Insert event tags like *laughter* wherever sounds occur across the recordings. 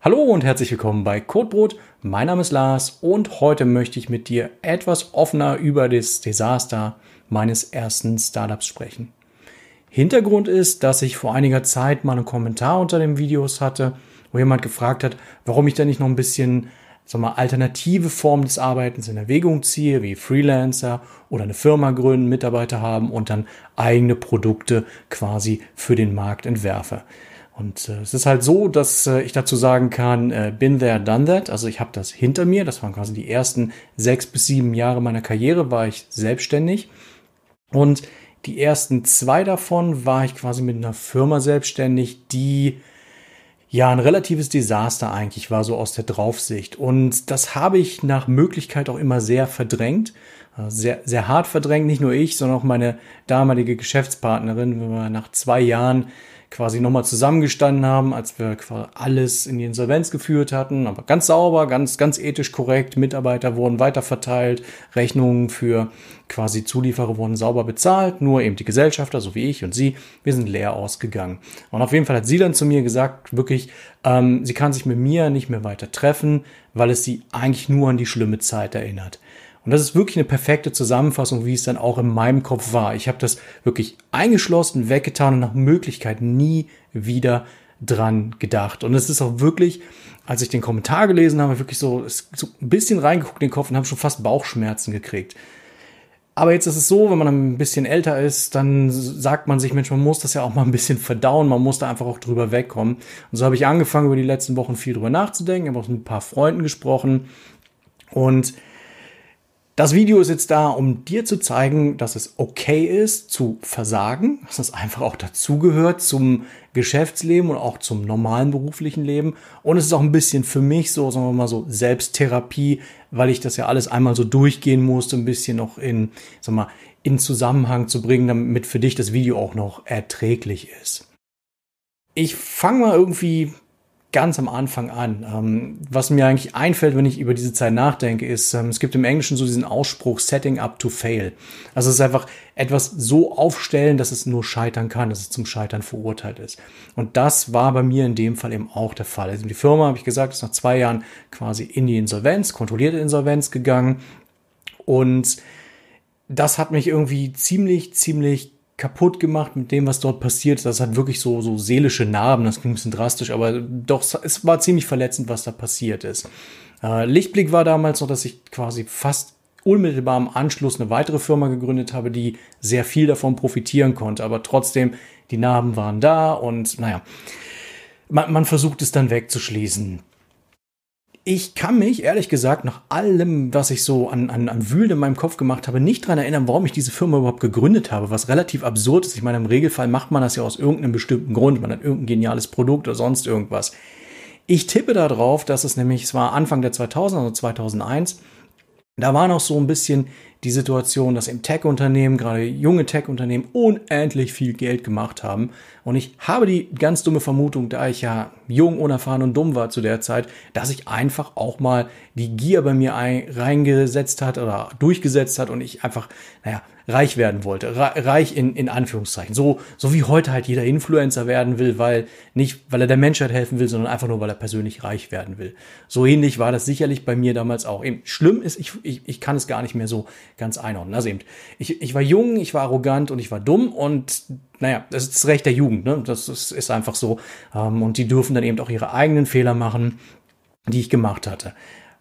Hallo und herzlich willkommen bei Codebrot. Mein Name ist Lars und heute möchte ich mit dir etwas offener über das Desaster meines ersten Startups sprechen. Hintergrund ist, dass ich vor einiger Zeit mal einen Kommentar unter den Videos hatte, wo jemand gefragt hat, warum ich denn nicht noch ein bisschen sag mal, alternative Formen des Arbeitens in Erwägung ziehe, wie Freelancer oder eine Firma gründen, Mitarbeiter haben und dann eigene Produkte quasi für den Markt entwerfe. Und äh, es ist halt so, dass äh, ich dazu sagen kann, äh, been there, done that. Also ich habe das hinter mir. Das waren quasi die ersten sechs bis sieben Jahre meiner Karriere, war ich selbstständig. Und die ersten zwei davon war ich quasi mit einer Firma selbstständig, die ja ein relatives Desaster eigentlich war, so aus der Draufsicht. Und das habe ich nach Möglichkeit auch immer sehr verdrängt. Sehr, sehr hart verdrängt, nicht nur ich, sondern auch meine damalige Geschäftspartnerin. Wenn wir nach zwei Jahren quasi nochmal zusammengestanden haben, als wir alles in die Insolvenz geführt hatten, aber ganz sauber, ganz, ganz ethisch korrekt. Mitarbeiter wurden weiterverteilt, Rechnungen für quasi Zulieferer wurden sauber bezahlt, nur eben die Gesellschafter, so wie ich und sie, wir sind leer ausgegangen. Und auf jeden Fall hat sie dann zu mir gesagt, wirklich, ähm, sie kann sich mit mir nicht mehr weiter treffen, weil es sie eigentlich nur an die schlimme Zeit erinnert. Und das ist wirklich eine perfekte Zusammenfassung, wie es dann auch in meinem Kopf war. Ich habe das wirklich eingeschlossen, weggetan und nach Möglichkeit nie wieder dran gedacht. Und es ist auch wirklich, als ich den Kommentar gelesen habe, wirklich so, so ein bisschen reingeguckt in den Kopf und habe schon fast Bauchschmerzen gekriegt. Aber jetzt ist es so, wenn man ein bisschen älter ist, dann sagt man sich, Mensch, man muss das ja auch mal ein bisschen verdauen, man muss da einfach auch drüber wegkommen. Und so habe ich angefangen, über die letzten Wochen viel drüber nachzudenken, habe auch mit ein paar Freunden gesprochen und das Video ist jetzt da, um dir zu zeigen, dass es okay ist zu versagen, dass es einfach auch dazugehört zum Geschäftsleben und auch zum normalen beruflichen Leben. Und es ist auch ein bisschen für mich so, sagen wir mal so, Selbsttherapie, weil ich das ja alles einmal so durchgehen musste, ein bisschen noch in, sag mal, in Zusammenhang zu bringen, damit für dich das Video auch noch erträglich ist. Ich fange mal irgendwie ganz am Anfang an. Ähm, was mir eigentlich einfällt, wenn ich über diese Zeit nachdenke, ist, ähm, es gibt im Englischen so diesen Ausspruch Setting up to fail. Also es ist einfach etwas so aufstellen, dass es nur scheitern kann, dass es zum Scheitern verurteilt ist. Und das war bei mir in dem Fall eben auch der Fall. Also die Firma, habe ich gesagt, ist nach zwei Jahren quasi in die Insolvenz, kontrollierte Insolvenz gegangen. Und das hat mich irgendwie ziemlich, ziemlich kaputt gemacht mit dem, was dort passiert. Das hat wirklich so, so seelische Narben. Das klingt ein bisschen drastisch, aber doch, es war ziemlich verletzend, was da passiert ist. Äh, Lichtblick war damals noch, dass ich quasi fast unmittelbar im Anschluss eine weitere Firma gegründet habe, die sehr viel davon profitieren konnte. Aber trotzdem, die Narben waren da und naja, man, man versucht es dann wegzuschließen ich kann mich, ehrlich gesagt, nach allem, was ich so an, an, an Wühlen in meinem Kopf gemacht habe, nicht dran erinnern, warum ich diese Firma überhaupt gegründet habe, was relativ absurd ist. Ich meine, im Regelfall macht man das ja aus irgendeinem bestimmten Grund. Man hat irgendein geniales Produkt oder sonst irgendwas. Ich tippe darauf, dass es nämlich, es war Anfang der 2000, also 2001, da war noch so ein bisschen die Situation, dass im Tech-Unternehmen, gerade junge Tech-Unternehmen, unendlich viel Geld gemacht haben. Und ich habe die ganz dumme Vermutung, da ich ja jung, unerfahren und dumm war zu der Zeit, dass ich einfach auch mal die Gier bei mir reingesetzt hat oder durchgesetzt hat und ich einfach, naja, reich werden wollte. Reich in, in Anführungszeichen. So, so wie heute halt jeder Influencer werden will, weil nicht, weil er der Menschheit helfen will, sondern einfach nur, weil er persönlich reich werden will. So ähnlich war das sicherlich bei mir damals auch. Eben, schlimm ist, ich, ich, ich kann es gar nicht mehr so ganz einordnen. Also eben, ich, ich war jung, ich war arrogant und ich war dumm und naja, das ist das Recht der Jugend, ne? Das ist, ist einfach so. Ähm, und die dürfen dann eben auch ihre eigenen Fehler machen, die ich gemacht hatte.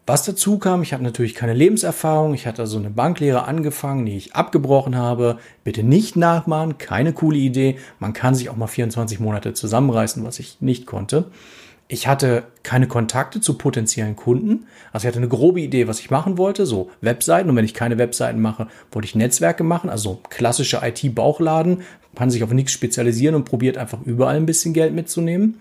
Was dazu kam, ich hatte natürlich keine Lebenserfahrung, ich hatte also eine Banklehre angefangen, die ich abgebrochen habe. Bitte nicht nachmachen, keine coole Idee. Man kann sich auch mal 24 Monate zusammenreißen, was ich nicht konnte. Ich hatte keine Kontakte zu potenziellen Kunden. Also ich hatte eine grobe Idee, was ich machen wollte, so Webseiten. Und wenn ich keine Webseiten mache, wollte ich Netzwerke machen, also klassische IT-Bauchladen. kann sich auf nichts spezialisieren und probiert einfach überall ein bisschen Geld mitzunehmen.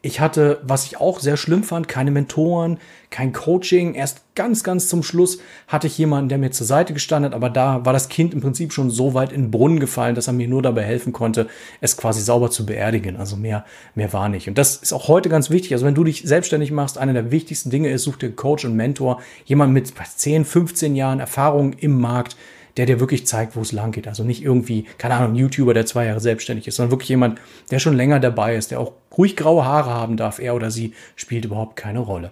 Ich hatte, was ich auch sehr schlimm fand, keine Mentoren, kein Coaching. Erst ganz, ganz zum Schluss hatte ich jemanden, der mir zur Seite gestanden hat, aber da war das Kind im Prinzip schon so weit in den Brunnen gefallen, dass er mir nur dabei helfen konnte, es quasi sauber zu beerdigen. Also mehr, mehr war nicht. Und das ist auch heute ganz wichtig. Also wenn du dich selbstständig machst, eine der wichtigsten Dinge ist, such dir Coach und Mentor, jemand mit 10, 15 Jahren Erfahrung im Markt, der dir wirklich zeigt, wo es lang geht. Also nicht irgendwie, keine Ahnung, YouTuber, der zwei Jahre selbstständig ist, sondern wirklich jemand, der schon länger dabei ist, der auch ruhig graue Haare haben darf. Er oder sie spielt überhaupt keine Rolle.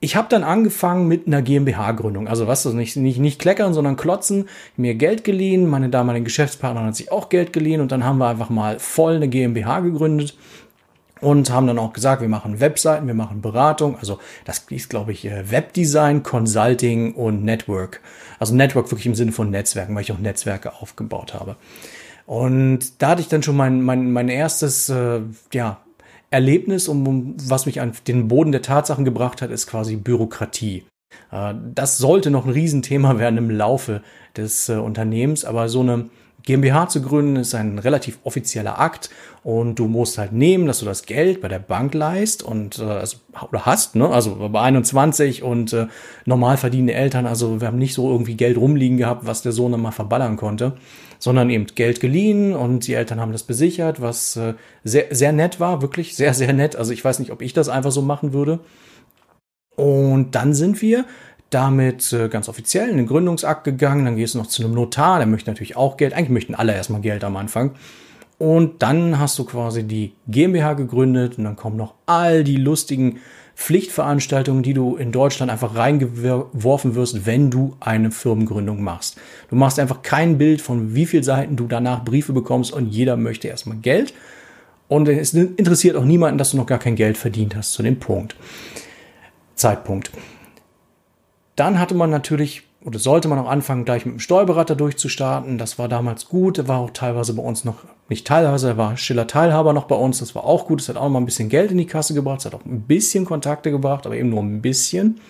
Ich habe dann angefangen mit einer GmbH-Gründung. Also was, nicht, nicht, nicht kleckern, sondern klotzen. Mir Geld geliehen. Meine damalige Geschäftspartnerin hat sich auch Geld geliehen und dann haben wir einfach mal voll eine GmbH gegründet und haben dann auch gesagt, wir machen Webseiten, wir machen Beratung, also das ist, glaube ich, äh, Webdesign, Consulting und Network. Also Network wirklich im Sinne von Netzwerken, weil ich auch Netzwerke aufgebaut habe. Und da hatte ich dann schon mein, mein, mein erstes äh, ja, Erlebnis, um, was mich an den Boden der Tatsachen gebracht hat, ist quasi Bürokratie. Äh, das sollte noch ein Riesenthema *laughs* werden im Laufe des äh, Unternehmens, aber so eine GmbH zu gründen ist ein relativ offizieller Akt und du musst halt nehmen, dass du das Geld bei der Bank leist und äh, also, oder hast, ne? Also bei 21 und äh, normal verdienende Eltern, also wir haben nicht so irgendwie Geld rumliegen gehabt, was der Sohn dann mal verballern konnte, sondern eben Geld geliehen und die Eltern haben das besichert, was äh, sehr sehr nett war, wirklich sehr sehr nett. Also ich weiß nicht, ob ich das einfach so machen würde. Und dann sind wir damit äh, ganz offiziell in den Gründungsakt gegangen. Dann gehst du noch zu einem Notar, der möchte natürlich auch Geld. Eigentlich möchten alle erstmal Geld am Anfang. Und dann hast du quasi die GmbH gegründet und dann kommen noch all die lustigen Pflichtveranstaltungen, die du in Deutschland einfach reingeworfen wirst, wenn du eine Firmengründung machst. Du machst einfach kein Bild von wie viel Seiten du danach Briefe bekommst und jeder möchte erstmal Geld. Und es interessiert auch niemanden, dass du noch gar kein Geld verdient hast zu dem Punkt. Zeitpunkt. Dann hatte man natürlich oder sollte man auch anfangen, gleich mit dem Steuerberater durchzustarten. Das war damals gut. Er war auch teilweise bei uns noch, nicht teilweise, er war Schiller Teilhaber noch bei uns. Das war auch gut. Es hat auch mal ein bisschen Geld in die Kasse gebracht. Es hat auch ein bisschen Kontakte gebracht, aber eben nur ein bisschen.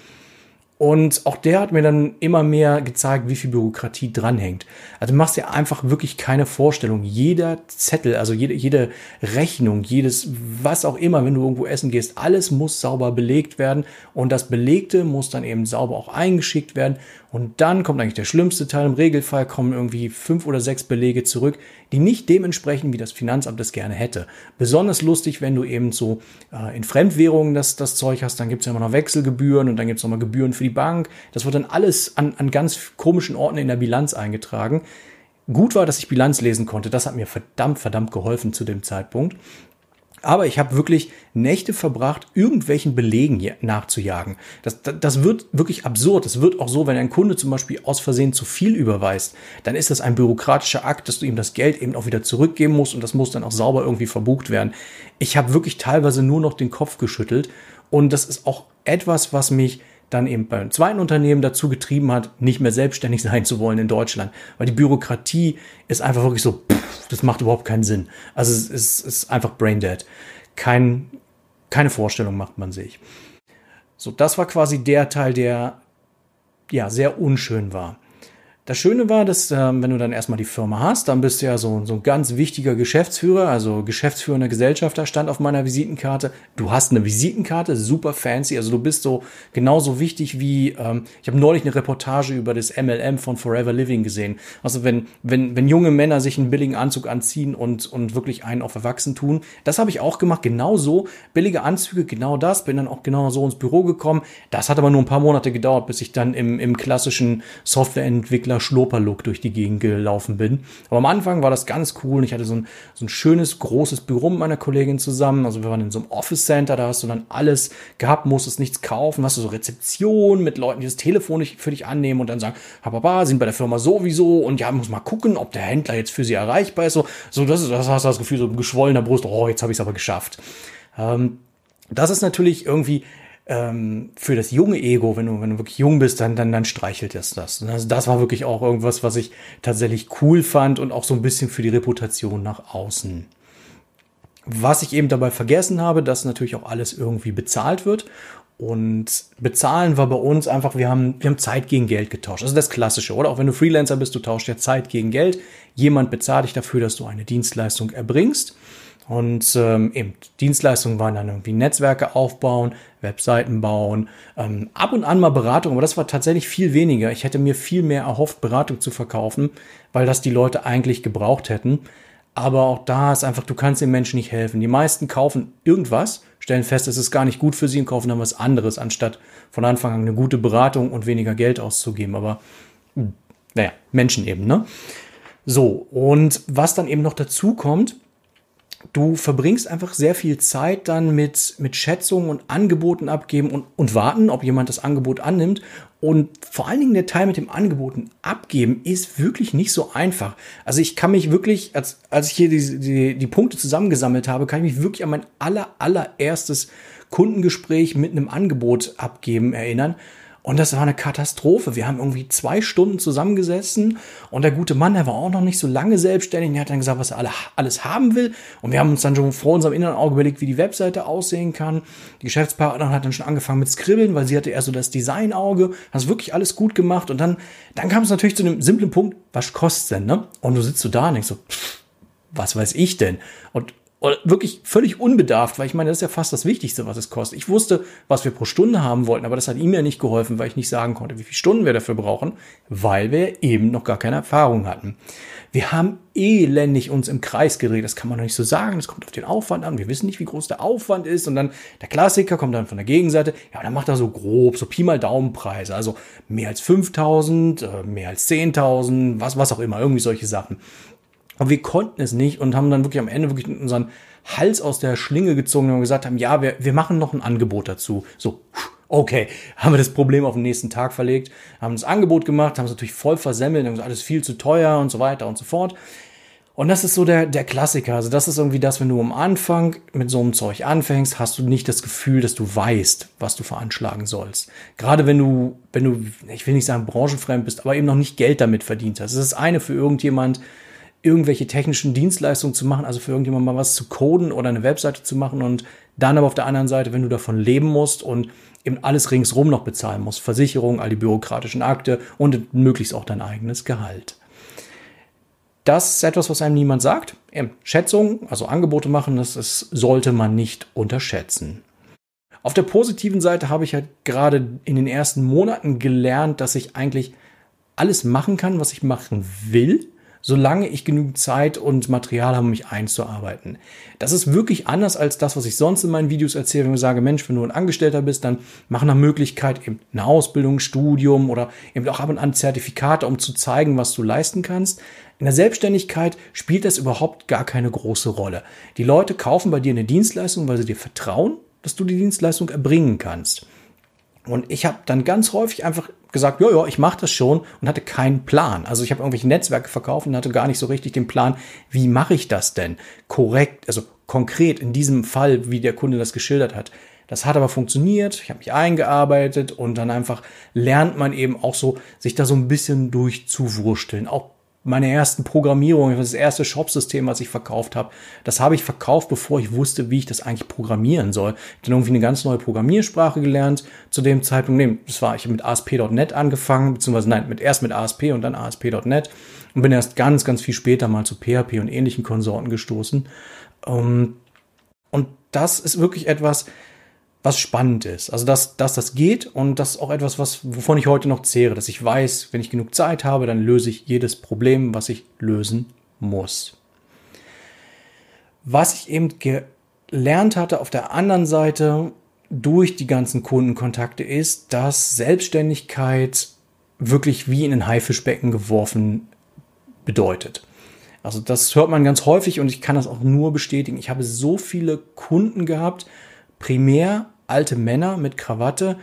Und auch der hat mir dann immer mehr gezeigt, wie viel Bürokratie dranhängt. Also machst dir einfach wirklich keine Vorstellung. Jeder Zettel, also jede, jede Rechnung, jedes, was auch immer, wenn du irgendwo essen gehst, alles muss sauber belegt werden. Und das Belegte muss dann eben sauber auch eingeschickt werden. Und dann kommt eigentlich der schlimmste Teil. Im Regelfall kommen irgendwie fünf oder sechs Belege zurück, die nicht dementsprechend, wie das Finanzamt das gerne hätte. Besonders lustig, wenn du eben so äh, in Fremdwährungen das, das Zeug hast, dann gibt es ja immer noch Wechselgebühren und dann gibt es nochmal Gebühren für die Bank. Das wird dann alles an, an ganz komischen Orten in der Bilanz eingetragen. Gut war, dass ich Bilanz lesen konnte. Das hat mir verdammt, verdammt geholfen zu dem Zeitpunkt. Aber ich habe wirklich Nächte verbracht, irgendwelchen Belegen nachzujagen. Das, das, das wird wirklich absurd. Es wird auch so, wenn ein Kunde zum Beispiel aus Versehen zu viel überweist, dann ist das ein bürokratischer Akt, dass du ihm das Geld eben auch wieder zurückgeben musst und das muss dann auch sauber irgendwie verbucht werden. Ich habe wirklich teilweise nur noch den Kopf geschüttelt und das ist auch etwas, was mich dann eben beim zweiten Unternehmen dazu getrieben hat, nicht mehr selbstständig *laughs* sein zu wollen in Deutschland. Weil die Bürokratie ist einfach wirklich so, pff, das macht überhaupt keinen Sinn. Also es ist, ist einfach brain dead. Kein, keine Vorstellung macht man sich. So, das war quasi der Teil, der ja sehr unschön war. Das Schöne war, dass ähm, wenn du dann erstmal die Firma hast, dann bist du ja so, so ein ganz wichtiger Geschäftsführer, also geschäftsführender Gesellschafter stand auf meiner Visitenkarte. Du hast eine Visitenkarte, super fancy, also du bist so genauso wichtig wie, ähm, ich habe neulich eine Reportage über das MLM von Forever Living gesehen. Also wenn, wenn, wenn junge Männer sich einen billigen Anzug anziehen und, und wirklich einen auf Erwachsen tun, das habe ich auch gemacht, genau so, billige Anzüge, genau das, bin dann auch genau so ins Büro gekommen. Das hat aber nur ein paar Monate gedauert, bis ich dann im, im klassischen Softwareentwickler Schlurper-Schlurper-Look durch die Gegend gelaufen bin. Aber am Anfang war das ganz cool und ich hatte so ein, so ein schönes, großes Büro mit meiner Kollegin zusammen. Also wir waren in so einem Office Center, da hast du dann alles gehabt, musstest nichts kaufen, hast du so Rezeption mit Leuten, die das Telefon für dich annehmen und dann sagen, Papa, sind bei der Firma sowieso und ja, muss mal gucken, ob der Händler jetzt für sie erreichbar ist. So, so das, das hast du das Gefühl, so geschwollener Brust, oh, jetzt habe ich es aber geschafft. Ähm, das ist natürlich irgendwie ähm, für das junge Ego, wenn du, wenn du wirklich jung bist, dann, dann, dann streichelt es das. Also das war wirklich auch irgendwas, was ich tatsächlich cool fand und auch so ein bisschen für die Reputation nach außen. Was ich eben dabei vergessen habe, dass natürlich auch alles irgendwie bezahlt wird. Und bezahlen war bei uns einfach, wir haben, wir haben Zeit gegen Geld getauscht. Also das Klassische, oder? Auch wenn du Freelancer bist, du tauschst ja Zeit gegen Geld. Jemand bezahlt dich dafür, dass du eine Dienstleistung erbringst. Und ähm, eben Dienstleistungen waren dann irgendwie Netzwerke aufbauen, Webseiten bauen, ähm, ab und an mal Beratung, aber das war tatsächlich viel weniger. Ich hätte mir viel mehr erhofft, Beratung zu verkaufen, weil das die Leute eigentlich gebraucht hätten. Aber auch da ist einfach, du kannst den Menschen nicht helfen. Die meisten kaufen irgendwas, stellen fest, es ist gar nicht gut für sie und kaufen dann was anderes, anstatt von Anfang an eine gute Beratung und weniger Geld auszugeben. Aber hm, naja, Menschen eben, ne? So, und was dann eben noch dazu kommt, du verbringst einfach sehr viel Zeit dann mit, mit Schätzungen und Angeboten abgeben und, und warten, ob jemand das Angebot annimmt. Und vor allen Dingen der Teil mit dem Angeboten abgeben ist wirklich nicht so einfach. Also ich kann mich wirklich, als, als ich hier die, die, die Punkte zusammengesammelt habe, kann ich mich wirklich an mein aller, allererstes Kundengespräch mit einem Angebot abgeben erinnern. Und das war eine Katastrophe. Wir haben irgendwie zwei Stunden zusammengesessen und der gute Mann, der war auch noch nicht so lange selbstständig. Der hat dann gesagt, was er alles haben will. Und wir haben uns dann schon vor unserem inneren Auge überlegt, wie die Webseite aussehen kann. Die Geschäftspartnerin hat dann schon angefangen mit Skribbeln, weil sie hatte eher so das Designauge. Es wirklich alles gut gemacht. Und dann, dann kam es natürlich zu einem simplen Punkt, was kostet denn, ne? Und du sitzt so da und denkst so, pff, was weiß ich denn? Und oder wirklich völlig unbedarft, weil ich meine, das ist ja fast das Wichtigste, was es kostet. Ich wusste, was wir pro Stunde haben wollten, aber das hat ihm ja nicht geholfen, weil ich nicht sagen konnte, wie viele Stunden wir dafür brauchen, weil wir eben noch gar keine Erfahrung hatten. Wir haben elendig uns im Kreis gedreht, das kann man noch nicht so sagen, das kommt auf den Aufwand an, wir wissen nicht, wie groß der Aufwand ist und dann der Klassiker kommt dann von der Gegenseite, ja, dann macht er so grob, so Pi mal Daumenpreise, also mehr als 5000, äh, mehr als 10.000, was, was auch immer, irgendwie solche Sachen. Aber wir konnten es nicht und haben dann wirklich am Ende wirklich unseren Hals aus der Schlinge gezogen und gesagt haben, ja, wir, wir machen noch ein Angebot dazu. So, okay, *laughs* haben wir das Problem auf den nächsten Tag verlegt, haben das Angebot gemacht, haben es natürlich voll versemmelt, haben gesagt, alles viel zu teuer und so weiter und so fort. Und das ist so der, der Klassiker. Also das ist irgendwie das, wenn du am Anfang mit so einem Zeug anfängst, hast du nicht das Gefühl, dass du weißt, was du veranschlagen sollst. Gerade wenn du, wenn du, ich will nicht sagen branchenfremd bist, aber eben noch nicht Geld damit verdient hast. Es ist eine für irgendjemand, irgendwelche technischen Dienstleistungen zu machen, also für irgendjemand mal was zu coden oder eine Webseite zu machen und dann aber auf der anderen Seite, wenn du davon leben musst und eben alles ringsrum noch bezahlen musst, Versicherung, all die bürokratischen Akte und möglichst auch dein eigenes Gehalt. Das ist etwas, was einem niemand sagt. Schätzungen, also Angebote machen, das, das sollte man nicht unterschätzen. Auf der positiven Seite habe ich halt gerade in den ersten Monaten gelernt, dass ich eigentlich alles machen kann, was ich machen will solange ich genügend Zeit und Material habe, um mich einzuarbeiten. Das ist wirklich anders als das, was ich sonst in meinen Videos erzähle, wenn ich sage, Mensch, wenn du ein Angestellter bist, dann mach nach Möglichkeit eben eine Ausbildung, Studium oder eben auch ab und an Zertifikate, um zu zeigen, was du leisten kannst. In der Selbstständigkeit spielt das überhaupt gar keine große Rolle. Die Leute kaufen bei dir eine Dienstleistung, weil sie dir vertrauen, dass du die Dienstleistung erbringen kannst. Und ich habe dann ganz häufig einfach gesagt, ja, ja, ich mache das schon und hatte keinen Plan. Also ich habe irgendwelche Netzwerke verkauft und hatte gar nicht so richtig den Plan, wie mache ich das denn korrekt, also konkret in diesem Fall, wie der Kunde das geschildert hat. Das hat aber funktioniert, ich habe mich eingearbeitet und dann einfach lernt man eben auch so, sich da so ein bisschen durchzuwursteln, auch meine ersten Programmierungen, das erste Shopsystem, was ich verkauft habe, das habe ich verkauft, bevor ich wusste, wie ich das eigentlich programmieren soll. Ich habe dann irgendwie eine ganz neue Programmiersprache gelernt zu dem Zeitpunkt. Nee, das war, ich habe mit ASP.NET angefangen, beziehungsweise nein, mit, erst mit ASP und dann ASP.NET und bin erst ganz, ganz viel später mal zu PHP und ähnlichen Konsorten gestoßen. Ähm, und das ist wirklich etwas, was spannend ist. Also, dass, dass das geht und das ist auch etwas, was, wovon ich heute noch zehre, dass ich weiß, wenn ich genug Zeit habe, dann löse ich jedes Problem, was ich lösen muss. Was ich eben gelernt hatte auf der anderen Seite durch die ganzen Kundenkontakte ist, dass Selbstständigkeit wirklich wie in ein Haifischbecken geworfen bedeutet. Also das hört man ganz häufig und ich kann das auch nur bestätigen. Ich habe so viele Kunden gehabt, primär alte Männer mit Krawatte,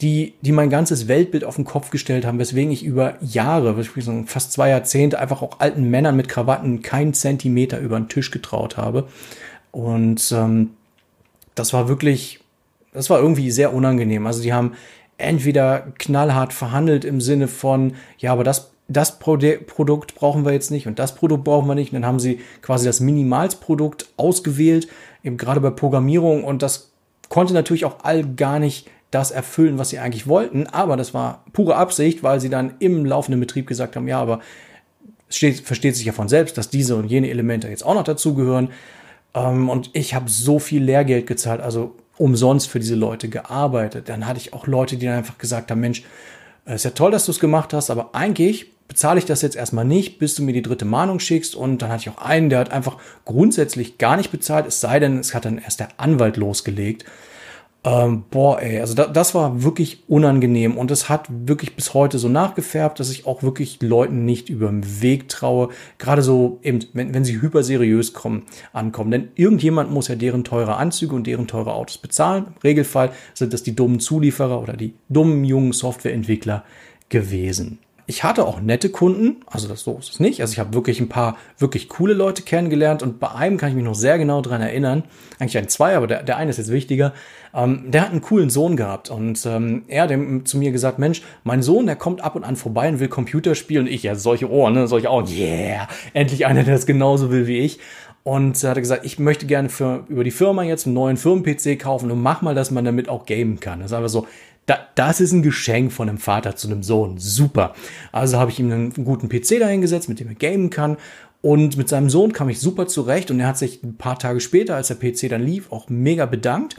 die, die mein ganzes Weltbild auf den Kopf gestellt haben, weswegen ich über Jahre, fast zwei Jahrzehnte, einfach auch alten Männern mit Krawatten keinen Zentimeter über den Tisch getraut habe. Und ähm, das war wirklich, das war irgendwie sehr unangenehm. Also die haben entweder knallhart verhandelt im Sinne von, ja, aber das, das Produkt brauchen wir jetzt nicht und das Produkt brauchen wir nicht. Und dann haben sie quasi das Minimalsprodukt ausgewählt, eben gerade bei Programmierung und das konnte natürlich auch all gar nicht das erfüllen, was sie eigentlich wollten, aber das war pure Absicht, weil sie dann im laufenden Betrieb gesagt haben, ja, aber es steht, versteht sich ja von selbst, dass diese und jene Elemente jetzt auch noch dazugehören. Ähm, und ich habe so viel Lehrgeld gezahlt, also umsonst für diese Leute gearbeitet. Dann hatte ich auch Leute, die dann einfach gesagt haben, Mensch, ist ja toll, dass du es gemacht hast, aber eigentlich bezahle ich das jetzt erstmal nicht, bis du mir die dritte Mahnung schickst. Und dann hatte ich auch einen, der hat einfach grundsätzlich gar nicht bezahlt, es sei denn, es hat dann erst der Anwalt losgelegt. Ähm, boah, ey, also da, das war wirklich unangenehm und es hat wirklich bis heute so nachgefärbt, dass ich auch wirklich Leuten nicht über den Weg traue. Gerade so eben, wenn, wenn sie hyperseriös kommen, ankommen. Denn irgendjemand muss ja deren teure Anzüge und deren teure Autos bezahlen. Im Regelfall sind das die dummen Zulieferer oder die dummen jungen Softwareentwickler gewesen. Ich hatte auch nette Kunden, also das so ist es nicht. Also ich habe wirklich ein paar wirklich coole Leute kennengelernt und bei einem kann ich mich noch sehr genau dran erinnern. Eigentlich ein zwei, aber der, der eine ist jetzt wichtiger. Ähm, der hat einen coolen Sohn gehabt und ähm, er hat zu mir gesagt, Mensch, mein Sohn, der kommt ab und an vorbei und will Computer spielen. Und ich, ja, solche Ohren, ne, solche Augen, yeah, endlich einer, der es genauso will wie ich. Und er hat gesagt, ich möchte gerne für, über die Firma jetzt einen neuen Firmen-PC kaufen und mach mal, dass man damit auch gamen kann. Das ist einfach so, da, das ist ein Geschenk von einem Vater zu einem Sohn. Super. Also habe ich ihm einen guten PC dahingesetzt, mit dem er gamen kann. Und mit seinem Sohn kam ich super zurecht. Und er hat sich ein paar Tage später, als der PC dann lief, auch mega bedankt.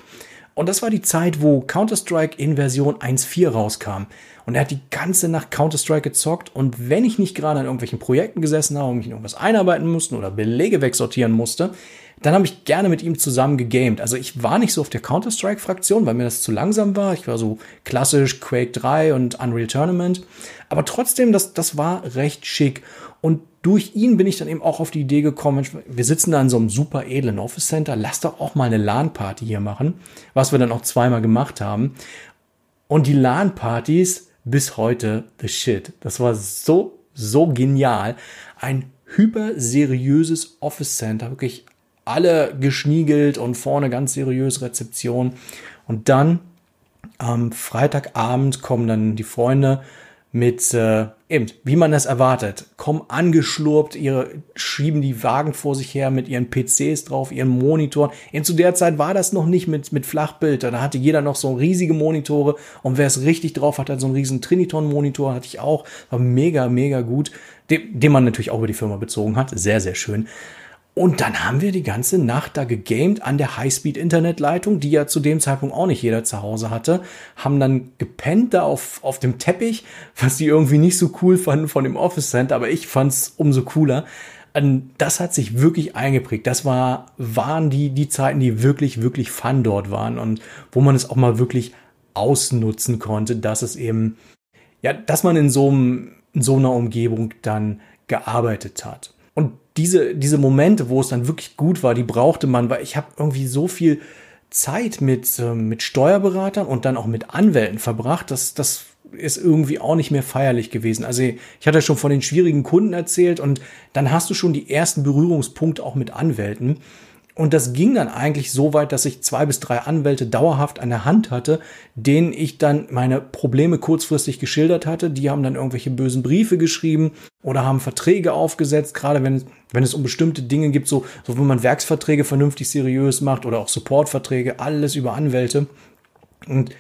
Und das war die Zeit, wo Counter-Strike in Version 1.4 rauskam. Und er hat die ganze Nacht Counter-Strike gezockt. Und wenn ich nicht gerade an irgendwelchen Projekten gesessen habe und mich in irgendwas einarbeiten musste oder Belege wegsortieren musste, dann habe ich gerne mit ihm zusammen gegamed. Also ich war nicht so auf der Counter-Strike-Fraktion, weil mir das zu langsam war. Ich war so klassisch Quake 3 und Unreal Tournament. Aber trotzdem, das, das war recht schick. Und durch ihn bin ich dann eben auch auf die Idee gekommen, wir sitzen da in so einem super edlen Office Center, lass doch auch mal eine LAN-Party hier machen, was wir dann auch zweimal gemacht haben. Und die LAN-Partys bis heute the shit. Das war so, so genial. Ein hyperseriöses Office Center, wirklich alle geschniegelt und vorne ganz seriös Rezeption. Und dann am Freitagabend kommen dann die Freunde mit, äh, eben, wie man das erwartet, kommen angeschlurpt, ihre, schieben die Wagen vor sich her mit ihren PCs drauf, ihren Monitoren. Eben zu der Zeit war das noch nicht mit, mit Flachbild, da hatte jeder noch so riesige Monitore. Und wer es richtig drauf hat, hat so einen riesen Triniton-Monitor, hatte ich auch, war mega, mega gut, den, den man natürlich auch über die Firma bezogen hat, sehr, sehr schön. Und dann haben wir die ganze Nacht da gegamed an der Highspeed-Internetleitung, die ja zu dem Zeitpunkt auch nicht jeder zu Hause hatte. Haben dann gepennt da auf, auf dem Teppich, was die irgendwie nicht so cool fanden von dem Office Center, aber ich fand's umso cooler. Das hat sich wirklich eingeprägt. Das war, waren die, die Zeiten, die wirklich, wirklich fun dort waren und wo man es auch mal wirklich ausnutzen konnte, dass es eben, ja, dass man in so, einem, in so einer Umgebung dann gearbeitet hat. Und diese, diese Momente, wo es dann wirklich gut war, die brauchte man, weil ich habe irgendwie so viel Zeit mit, äh, mit Steuerberatern und dann auch mit Anwälten verbracht, dass das ist irgendwie auch nicht mehr feierlich gewesen. Also ich hatte schon von den schwierigen Kunden erzählt und dann hast du schon die ersten Berührungspunkte auch mit Anwälten. Und das ging dann eigentlich so weit, dass ich zwei bis drei Anwälte dauerhaft an der Hand hatte, denen ich dann meine Probleme kurzfristig geschildert hatte. Die haben dann irgendwelche bösen Briefe geschrieben oder haben Verträge aufgesetzt, gerade wenn, wenn es um bestimmte Dinge gibt, so, so wenn man Werksverträge vernünftig seriös macht oder auch Supportverträge, alles über Anwälte. Und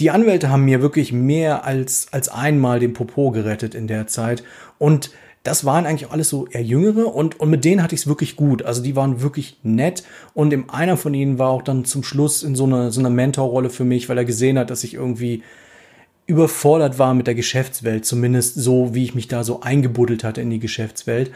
die Anwälte haben mir wirklich mehr als, als einmal den Popo gerettet in der Zeit. Und das waren eigentlich alles so eher Jüngere und, und mit denen hatte ich es wirklich gut. Also die waren wirklich nett und im, einer von ihnen war auch dann zum Schluss in so einer, so einer Mentorrolle für mich, weil er gesehen hat, dass ich irgendwie überfordert war mit der Geschäftswelt, zumindest so, wie ich mich da so eingebuddelt hatte in die Geschäftswelt.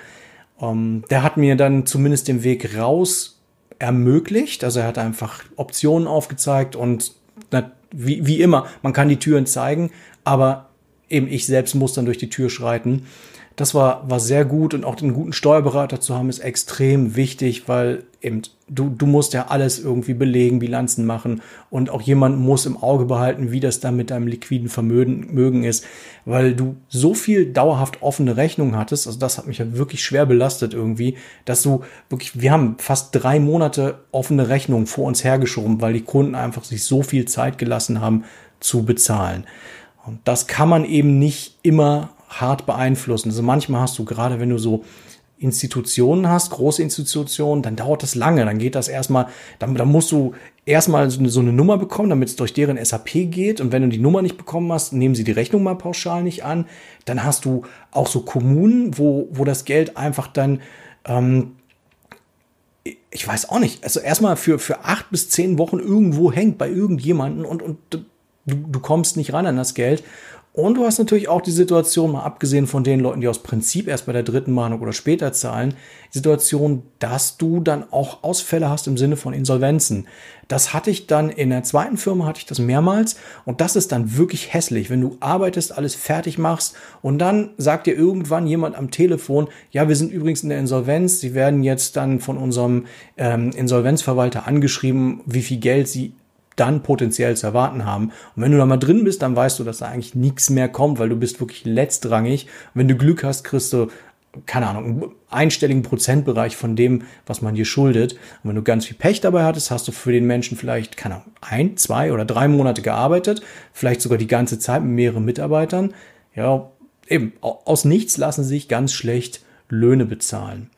Ähm, der hat mir dann zumindest den Weg raus ermöglicht. Also er hat einfach Optionen aufgezeigt und na, wie, wie immer, man kann die Türen zeigen, aber eben ich selbst muss dann durch die Tür schreiten. Das war, war sehr gut und auch den guten Steuerberater zu haben ist extrem wichtig, weil eben du, du musst ja alles irgendwie belegen, Bilanzen machen und auch jemand muss im Auge behalten, wie das dann mit deinem liquiden Vermögen ist, weil du so viel dauerhaft offene Rechnungen hattest, also das hat mich ja wirklich schwer belastet irgendwie, dass du wirklich, wir haben fast drei Monate offene Rechnungen vor uns hergeschoben, weil die Kunden einfach sich so viel Zeit gelassen haben zu bezahlen. Und das kann man eben nicht immer hart beeinflussen. Also manchmal hast du gerade, wenn du so Institutionen hast, große Institutionen, dann dauert das lange. Dann geht das erstmal, dann, dann musst du erstmal so eine, so eine Nummer bekommen, damit es durch deren SAP geht. Und wenn du die Nummer nicht bekommen hast, nehmen sie die Rechnung mal pauschal nicht an. Dann hast du auch so Kommunen, wo, wo das Geld einfach dann, ähm, ich weiß auch nicht, also erstmal für, für acht bis zehn Wochen irgendwo hängt bei irgendjemanden und, und du, du kommst nicht ran an das Geld. Und du hast natürlich auch die Situation, mal abgesehen von den Leuten, die aus Prinzip erst bei der dritten Mahnung oder später zahlen, die Situation, dass du dann auch Ausfälle hast im Sinne von Insolvenzen. Das hatte ich dann in der zweiten Firma, hatte ich das mehrmals. Und das ist dann wirklich hässlich, wenn du arbeitest, alles fertig machst und dann sagt dir irgendwann jemand am Telefon, ja, wir sind übrigens in der Insolvenz, sie werden jetzt dann von unserem ähm, Insolvenzverwalter angeschrieben, wie viel Geld sie dann potenziell zu erwarten haben. Und wenn du da mal drin bist, dann weißt du, dass da eigentlich nichts mehr kommt, weil du bist wirklich letztrangig. Und wenn du Glück hast, kriegst du, keine Ahnung, einen einstelligen Prozentbereich von dem, was man dir schuldet. Und wenn du ganz viel Pech dabei hattest, hast du für den Menschen vielleicht, keine Ahnung, ein, zwei oder drei Monate gearbeitet, vielleicht sogar die ganze Zeit mit mehreren Mitarbeitern. Ja, eben, aus nichts lassen sich ganz schlecht Löhne bezahlen.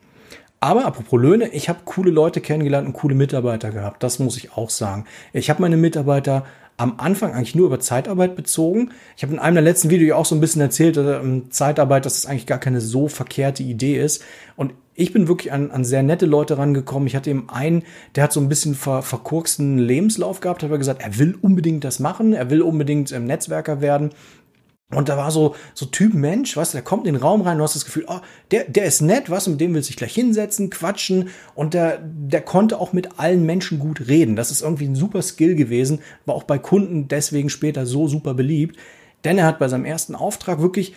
Aber apropos Löhne, ich habe coole Leute kennengelernt und coole Mitarbeiter gehabt. Das muss ich auch sagen. Ich habe meine Mitarbeiter am Anfang eigentlich nur über Zeitarbeit bezogen. Ich habe in einem der letzten Videos auch so ein bisschen erzählt, dass, ähm, Zeitarbeit, dass das eigentlich gar keine so verkehrte Idee ist. Und ich bin wirklich an, an sehr nette Leute rangekommen. Ich hatte eben einen, der hat so ein bisschen ver, verkurksten Lebenslauf gehabt, hat aber gesagt, er will unbedingt das machen, er will unbedingt ähm, Netzwerker werden. Und da war so, so Typ Mensch, was, der kommt in den Raum rein du hast das Gefühl, oh, der, der ist nett, was, mit dem willst du dich gleich hinsetzen, quatschen. Und der, der konnte auch mit allen Menschen gut reden. Das ist irgendwie ein super Skill gewesen, war auch bei Kunden deswegen später so super beliebt. Denn er hat bei seinem ersten Auftrag wirklich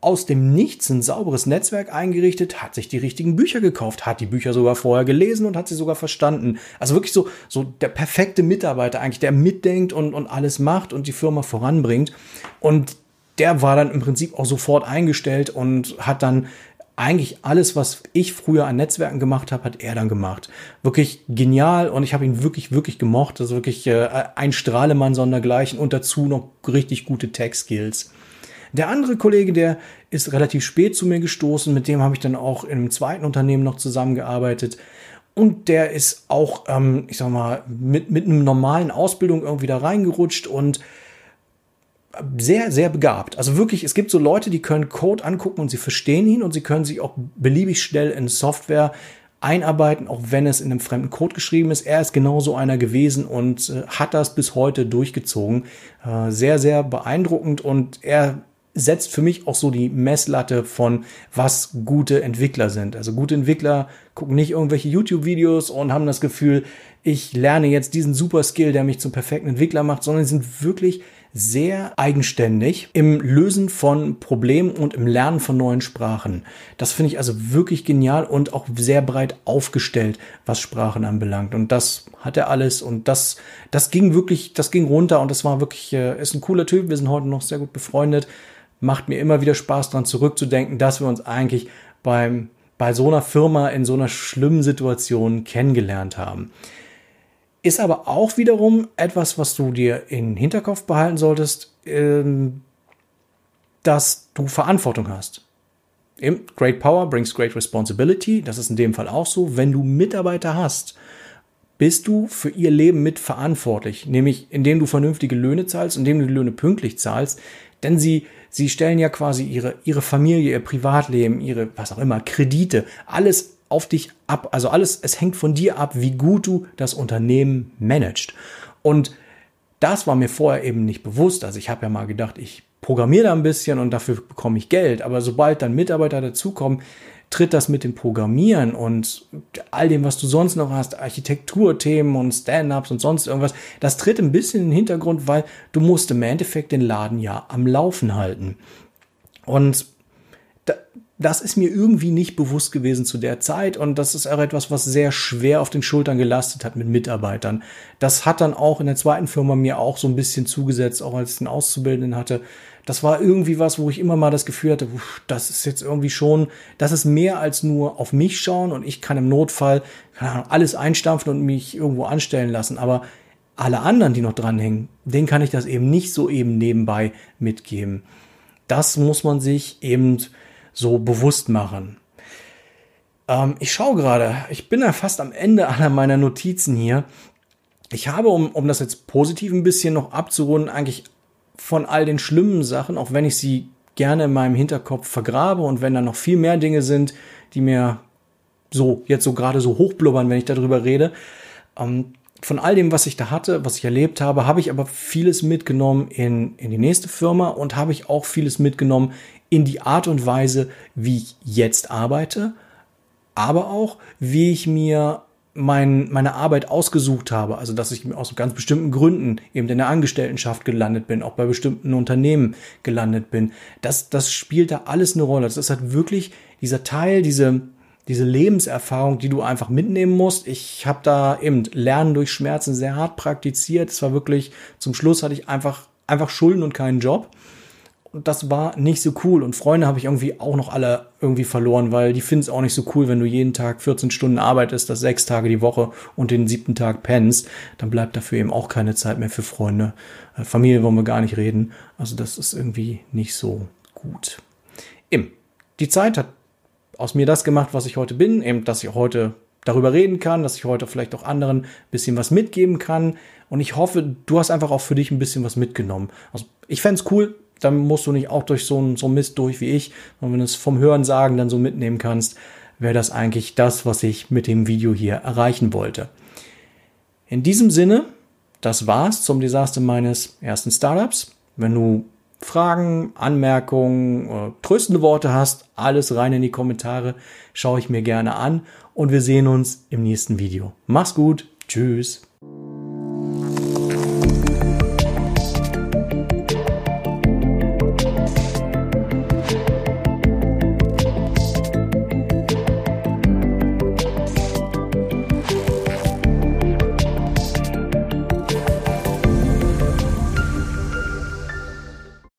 aus dem Nichts ein sauberes Netzwerk eingerichtet, hat sich die richtigen Bücher gekauft, hat die Bücher sogar vorher gelesen und hat sie sogar verstanden. Also wirklich so, so der perfekte Mitarbeiter eigentlich, der mitdenkt und, und alles macht und die Firma voranbringt. Und der war dann im Prinzip auch sofort eingestellt und hat dann eigentlich alles, was ich früher an Netzwerken gemacht habe, hat er dann gemacht. Wirklich genial und ich habe ihn wirklich, wirklich gemocht. Das ist wirklich äh, ein Strahlemann sondergleichen und dazu noch richtig gute Tech-Skills. Der andere Kollege, der ist relativ spät zu mir gestoßen, mit dem habe ich dann auch in einem zweiten Unternehmen noch zusammengearbeitet. Und der ist auch, ähm, ich sag mal, mit, mit einem normalen Ausbildung irgendwie da reingerutscht und sehr, sehr begabt. Also wirklich, es gibt so Leute, die können Code angucken und sie verstehen ihn und sie können sich auch beliebig schnell in Software einarbeiten, auch wenn es in einem fremden Code geschrieben ist. Er ist genauso einer gewesen und äh, hat das bis heute durchgezogen. Äh, sehr, sehr beeindruckend und er setzt für mich auch so die Messlatte von, was gute Entwickler sind. Also gute Entwickler gucken nicht irgendwelche YouTube-Videos und haben das Gefühl, ich lerne jetzt diesen super Skill, der mich zum perfekten Entwickler macht, sondern sie sind wirklich sehr eigenständig im Lösen von Problemen und im Lernen von neuen Sprachen. Das finde ich also wirklich genial und auch sehr breit aufgestellt, was Sprachen anbelangt. Und das hat er alles und das, das ging wirklich, das ging runter und das war wirklich, äh, ist ein cooler Typ. Wir sind heute noch sehr gut befreundet. Macht mir immer wieder Spaß daran zurückzudenken, dass wir uns eigentlich beim, bei so einer Firma in so einer schlimmen Situation kennengelernt haben. Ist aber auch wiederum etwas, was du dir in Hinterkopf behalten solltest, ähm, dass du Verantwortung hast. Great Power brings great responsibility. Das ist in dem Fall auch so. Wenn du Mitarbeiter hast, bist du für ihr Leben mit verantwortlich, nämlich indem du vernünftige Löhne zahlst, indem du die Löhne pünktlich zahlst, denn sie, sie stellen ja quasi ihre, ihre Familie, ihr Privatleben, ihre, was auch immer, Kredite, alles auf dich ab. Also alles, es hängt von dir ab, wie gut du das Unternehmen managst. Und das war mir vorher eben nicht bewusst. Also ich habe ja mal gedacht, ich programmiere da ein bisschen und dafür bekomme ich Geld. Aber sobald dann Mitarbeiter dazukommen, tritt das mit dem Programmieren und all dem, was du sonst noch hast, Architekturthemen und Stand-ups und sonst irgendwas, das tritt ein bisschen in den Hintergrund, weil du musst im Endeffekt den Laden ja am Laufen halten. Und das ist mir irgendwie nicht bewusst gewesen zu der Zeit und das ist auch etwas, was sehr schwer auf den Schultern gelastet hat mit Mitarbeitern. Das hat dann auch in der zweiten Firma mir auch so ein bisschen zugesetzt, auch als ich den Auszubildenden hatte. Das war irgendwie was, wo ich immer mal das Gefühl hatte, das ist jetzt irgendwie schon, das ist mehr als nur auf mich schauen und ich kann im Notfall Ahnung, alles einstampfen und mich irgendwo anstellen lassen. Aber alle anderen, die noch dranhängen, denen kann ich das eben nicht so eben nebenbei mitgeben. Das muss man sich eben so bewusst machen. Ähm, ich schaue gerade, ich bin ja fast am Ende *laughs* aller meiner Notizen hier. Ich habe, um, um das jetzt positiv ein bisschen noch abzurunden, eigentlich von all den schlimmen Sachen, auch wenn ich sie gerne in meinem Hinterkopf vergrabe und wenn da noch viel mehr Dinge sind, die mir so jetzt so gerade so hochblubbern, wenn ich darüber rede, ähm, von all dem, was ich da hatte, was ich erlebt habe, habe ich aber vieles mitgenommen in, in die nächste Firma und habe ich auch vieles mitgenommen in die Art und Weise, wie ich jetzt arbeite, aber auch, wie ich mir mein, meine Arbeit ausgesucht habe, also dass ich aus ganz bestimmten Gründen eben in der Angestelltenschaft gelandet bin, auch bei bestimmten Unternehmen gelandet bin, das, das spielt da alles eine Rolle. Das ist halt wirklich dieser Teil, diese, diese Lebenserfahrung, die du einfach mitnehmen musst. Ich habe da eben Lernen durch Schmerzen sehr hart praktiziert. Es war wirklich, zum Schluss hatte ich einfach, einfach Schulden und keinen Job. Das war nicht so cool. Und Freunde habe ich irgendwie auch noch alle irgendwie verloren, weil die finden es auch nicht so cool, wenn du jeden Tag 14 Stunden arbeitest, das sechs Tage die Woche und den siebten Tag pennst. Dann bleibt dafür eben auch keine Zeit mehr für Freunde. Äh, Familie wollen wir gar nicht reden. Also das ist irgendwie nicht so gut. Eben, die Zeit hat aus mir das gemacht, was ich heute bin, eben, dass ich heute darüber reden kann, dass ich heute vielleicht auch anderen ein bisschen was mitgeben kann. Und ich hoffe, du hast einfach auch für dich ein bisschen was mitgenommen. Also ich fände es cool, dann musst du nicht auch durch so ein so Mist durch wie ich. Und wenn du es vom Hören sagen dann so mitnehmen kannst, wäre das eigentlich das, was ich mit dem Video hier erreichen wollte. In diesem Sinne, das war's zum Desaster meines ersten Startups. Wenn du Fragen, Anmerkungen, äh, tröstende Worte hast, alles rein in die Kommentare, schaue ich mir gerne an und wir sehen uns im nächsten Video. Mach's gut, tschüss.